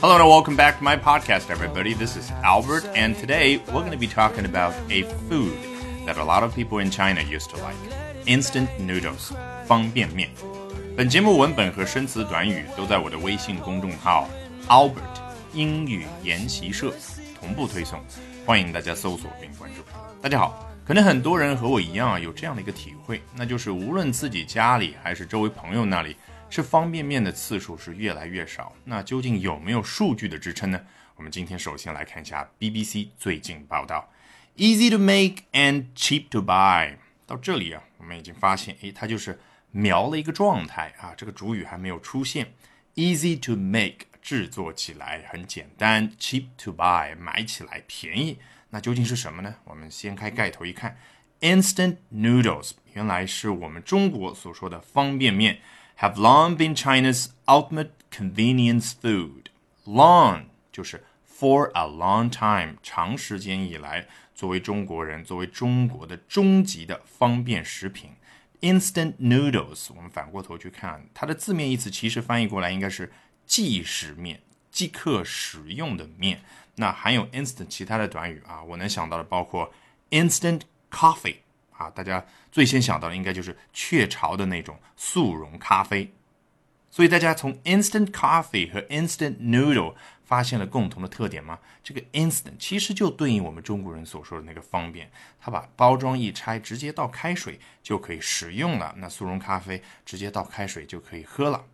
Hello and welcome back to my podcast, everybody. This is Albert, and today we're going to be talking about a food that a lot of people in China used to like instant noodles, 方便面。本节目文本和生词短语都在我的微信公众号 Albert 英语研习社同步推送，欢迎大家搜索并关注。大家好，可能很多人和我一样啊，有这样的一个体会，那就是无论自己家里还是周围朋友那里。 吃方便面的次数是越来越少，那究竟有没有数据的支撑呢？我们今天首先来看一下 BBC 最近报道：Easy to make and cheap to buy。到这里啊，我们已经发现，诶，它就是描了一个状态啊，这个主语还没有出现。Easy to make，制作起来很简单；cheap to buy，买起来便宜。那究竟是什么呢？我们掀开盖头一看，Instant noodles，原来是我们中国所说的方便面。Have long been China's ultimate convenience food. Long 就是 for a long time，长时间以来，作为中国人，作为中国的终极的方便食品。Instant noodles，我们反过头去看，它的字面意思其实翻译过来应该是即食面，即刻使用的面。那含有 instant 其他的短语啊，我能想到的包括 instant coffee。啊，大家最先想到的应该就是雀巢的那种速溶咖啡，所以大家从 instant coffee 和 instant noodle 发现了共同的特点吗？这个 instant 其实就对应我们中国人所说的那个方便，它把包装一拆，直接倒开水就可以食用了。那速溶咖啡直接倒开水就可以喝了。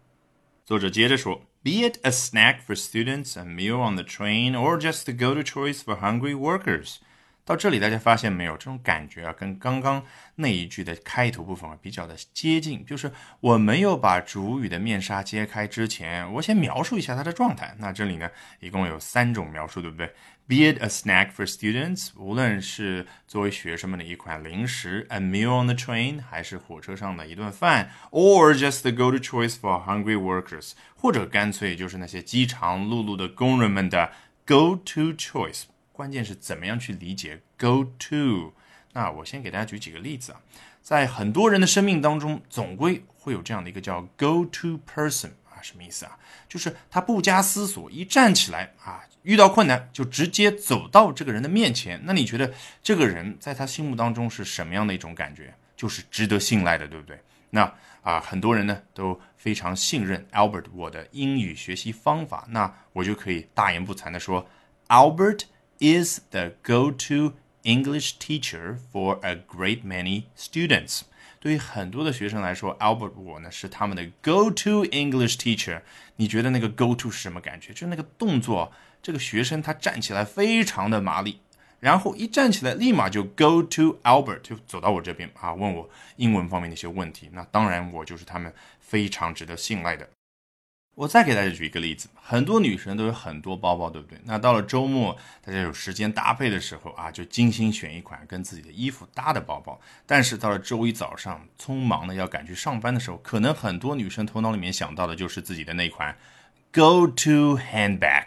作者接着说，Be it a snack for students, a meal on the train, or just the go-to choice for hungry workers. 到这里，大家发现没有？这种感觉啊，跟刚刚那一句的开头部分啊比较的接近。就是我没有把主语的面纱揭开之前，我先描述一下它的状态。那这里呢，一共有三种描述，对不对？Be it a snack for students，无论是作为学生们的一款零食，a meal on the train，还是火车上的一顿饭，or just the go-to choice for hungry workers，或者干脆就是那些饥肠辘辘的工人们的 go-to choice。关键是怎么样去理解 go to？那我先给大家举几个例子啊，在很多人的生命当中，总归会有这样的一个叫 go to person 啊，什么意思啊？就是他不加思索，一站起来啊，遇到困难就直接走到这个人的面前。那你觉得这个人在他心目当中是什么样的一种感觉？就是值得信赖的，对不对？那啊，很多人呢都非常信任 Albert 我的英语学习方法，那我就可以大言不惭的说，Albert。Is the go-to English teacher for a great many students。对于很多的学生来说，Albert 我呢是他们的 go-to English teacher。你觉得那个 go-to 是什么感觉？就是那个动作，这个学生他站起来非常的麻利，然后一站起来立马就 go to Albert，就走到我这边啊，问我英文方面的一些问题。那当然，我就是他们非常值得信赖的。我再给大家举一个例子，很多女生都有很多包包，对不对？那到了周末，大家有时间搭配的时候啊，就精心选一款跟自己的衣服搭的包包。但是到了周一早上，匆忙的要赶去上班的时候，可能很多女生头脑里面想到的就是自己的那款 go to handbag，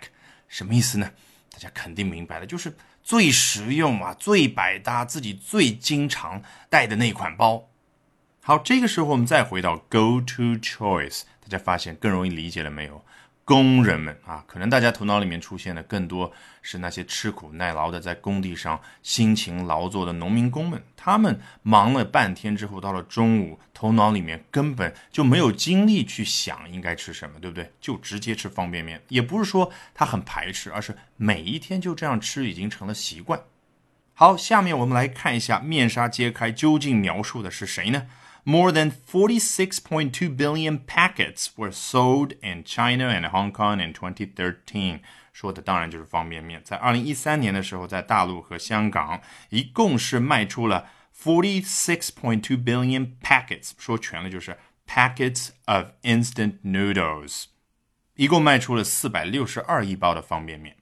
什么意思呢？大家肯定明白了，就是最实用啊、最百搭、自己最经常带的那款包。好，这个时候我们再回到 go to choice，大家发现更容易理解了没有？工人们啊，可能大家头脑里面出现的更多是那些吃苦耐劳的在工地上辛勤劳作的农民工们，他们忙了半天之后，到了中午，头脑里面根本就没有精力去想应该吃什么，对不对？就直接吃方便面，也不是说他很排斥，而是每一天就这样吃已经成了习惯。好，下面我们来看一下面纱揭开究竟描述的是谁呢 ？More than 46.2 billion packets were sold in China and Hong Kong in 2013。说的当然就是方便面。在二零一三年的时候，在大陆和香港一共是卖出了 46.2 billion packets，说全了就是 packets of instant noodles，一共卖出了四百六十二亿包的方便面。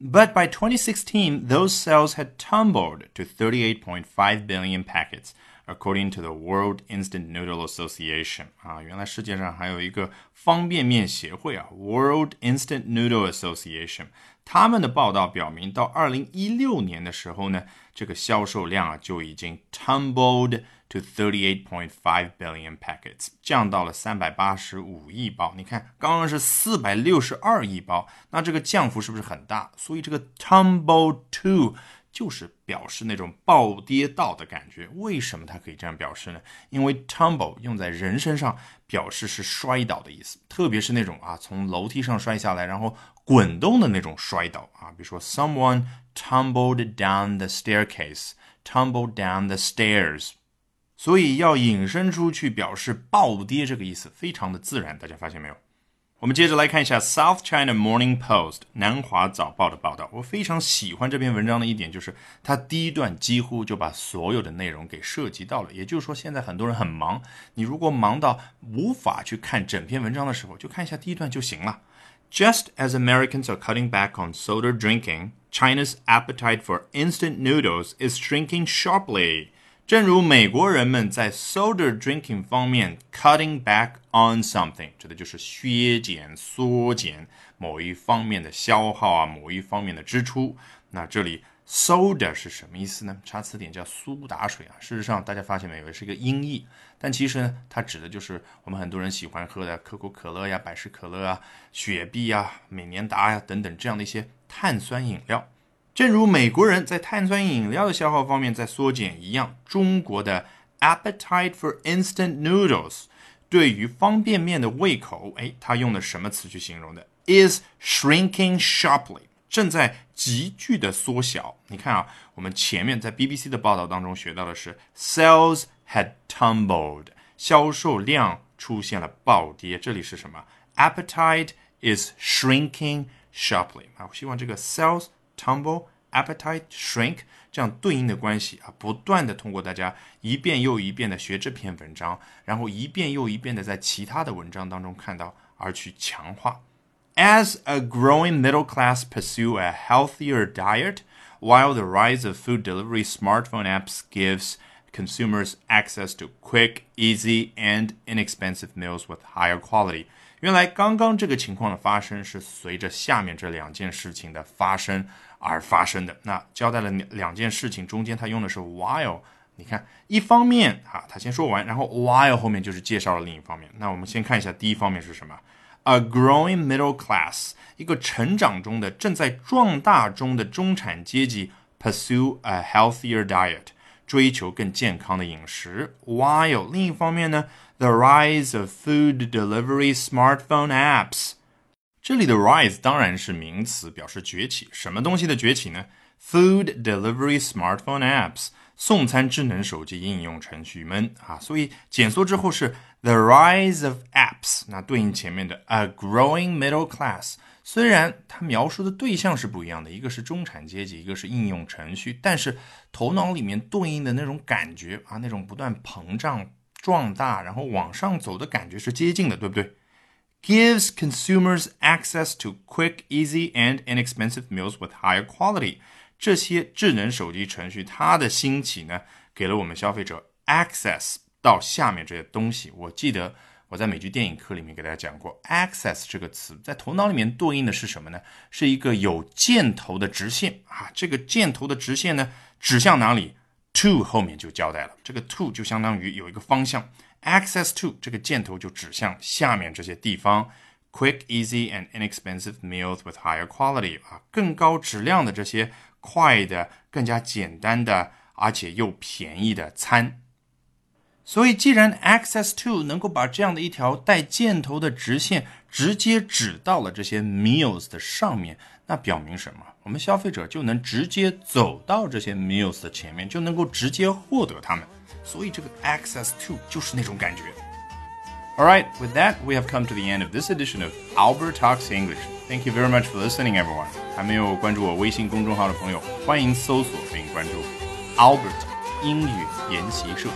But by 2016, those sales had tumbled to 38.5 billion packets. According to the World Instant Noodle Association，啊，原来世界上还有一个方便面协会啊，World Instant Noodle Association。他们的报道表明，到二零一六年的时候呢，这个销售量啊就已经 tumbled to 38.5 billion packets，降到了三百八十五亿包。你看，刚刚是四百六十二亿包，那这个降幅是不是很大？所以这个 tumble to 就是表示那种暴跌到的感觉。为什么它可以这样表示呢？因为 tumble 用在人身上，表示是摔倒的意思，特别是那种啊从楼梯上摔下来，然后滚动的那种摔倒啊，比如说 someone tumbled down the staircase，tumbled down the stairs。所以要引申出去表示暴跌这个意思，非常的自然。大家发现没有？我们接着来看一下《South China Morning Post》南华早报的报道。我非常喜欢这篇文章的一点就是，它第一段几乎就把所有的内容给涉及到了。也就是说，现在很多人很忙，你如果忙到无法去看整篇文章的时候，就看一下第一段就行了。Just as Americans are cutting back on soda drinking, China's appetite for instant noodles is shrinking sharply. 正如美国人们在 soda drinking 方面 cutting back on something，指的就是削减、缩减某一方面的消耗啊，某一方面的支出。那这里 soda 是什么意思呢？查词典叫苏打水啊。事实上，大家发现没有，是一个音译，但其实呢，它指的就是我们很多人喜欢喝的可口可乐呀、百事可乐啊、雪碧啊、美年达呀等等这样的一些碳酸饮料。正如美国人在碳酸饮料的消耗方面在缩减一样，中国的 appetite for instant noodles 对于方便面的胃口，哎，他用的什么词去形容的？is shrinking sharply，正在急剧的缩小。你看啊，我们前面在 BBC 的报道当中学到的是 sales had tumbled，销售量出现了暴跌。这里是什么？appetite is shrinking sharply 啊，我希望这个 sales。tumble, appetite, shrink 这样对应的关系啊，不断的通过大家一遍又一遍的学这篇文章，然后一遍又一遍的在其他的文章当中看到，而去强化。As a growing middle class pursue a healthier diet, while the rise of food delivery smartphone apps gives consumers access to quick, easy, and inexpensive meals with higher quality. 原来刚刚这个情况的发生是随着下面这两件事情的发生 而发生的。那交代了两两件事情，中间他用的是 while。你看，一方面啊，他先说完，然后 while 后面就是介绍了另一方面。那我们先看一下第一方面是什么？A growing middle class，一个成长中的、正在壮大中的中产阶级，pursue a healthier diet，追求更健康的饮食。While 另一方面呢？The rise of food delivery smartphone apps，这里的 rise 当然是名词，表示崛起。什么东西的崛起呢？Food delivery smartphone apps，送餐智能手机应用程序们啊。所以简缩之后是 the rise of apps，那对应前面的 a growing middle class。虽然它描述的对象是不一样的，一个是中产阶级，一个是应用程序，但是头脑里面对应的那种感觉啊，那种不断膨胀。壮大，然后往上走的感觉是接近的，对不对？Gives consumers access to quick, easy, and inexpensive meals with higher quality。这些智能手机程序它的兴起呢，给了我们消费者 access 到下面这些东西。我记得我在美剧电影课里面给大家讲过，access 这个词在头脑里面对应的是什么呢？是一个有箭头的直线啊。这个箭头的直线呢，指向哪里？To 后面就交代了，这个 to 就相当于有一个方向，access to 这个箭头就指向下面这些地方，quick, easy and inexpensive meals with higher quality 啊，更高质量的这些快的、更加简单的，而且又便宜的餐。所以，既然 access to 能够把这样的一条带箭头的直线直接指到了这些 meals 的上面，那表明什么？我们消费者就能直接走到这些 meals 的前面，就能够直接获得它们。所以，这个 access to 就是那种感觉。All right, with that, we have come to the end of this edition of Albert Talks English. Thank you very much for listening, everyone. 还没有关注我微信公众号的朋友，欢迎搜索并关注 Albert 英语研习社。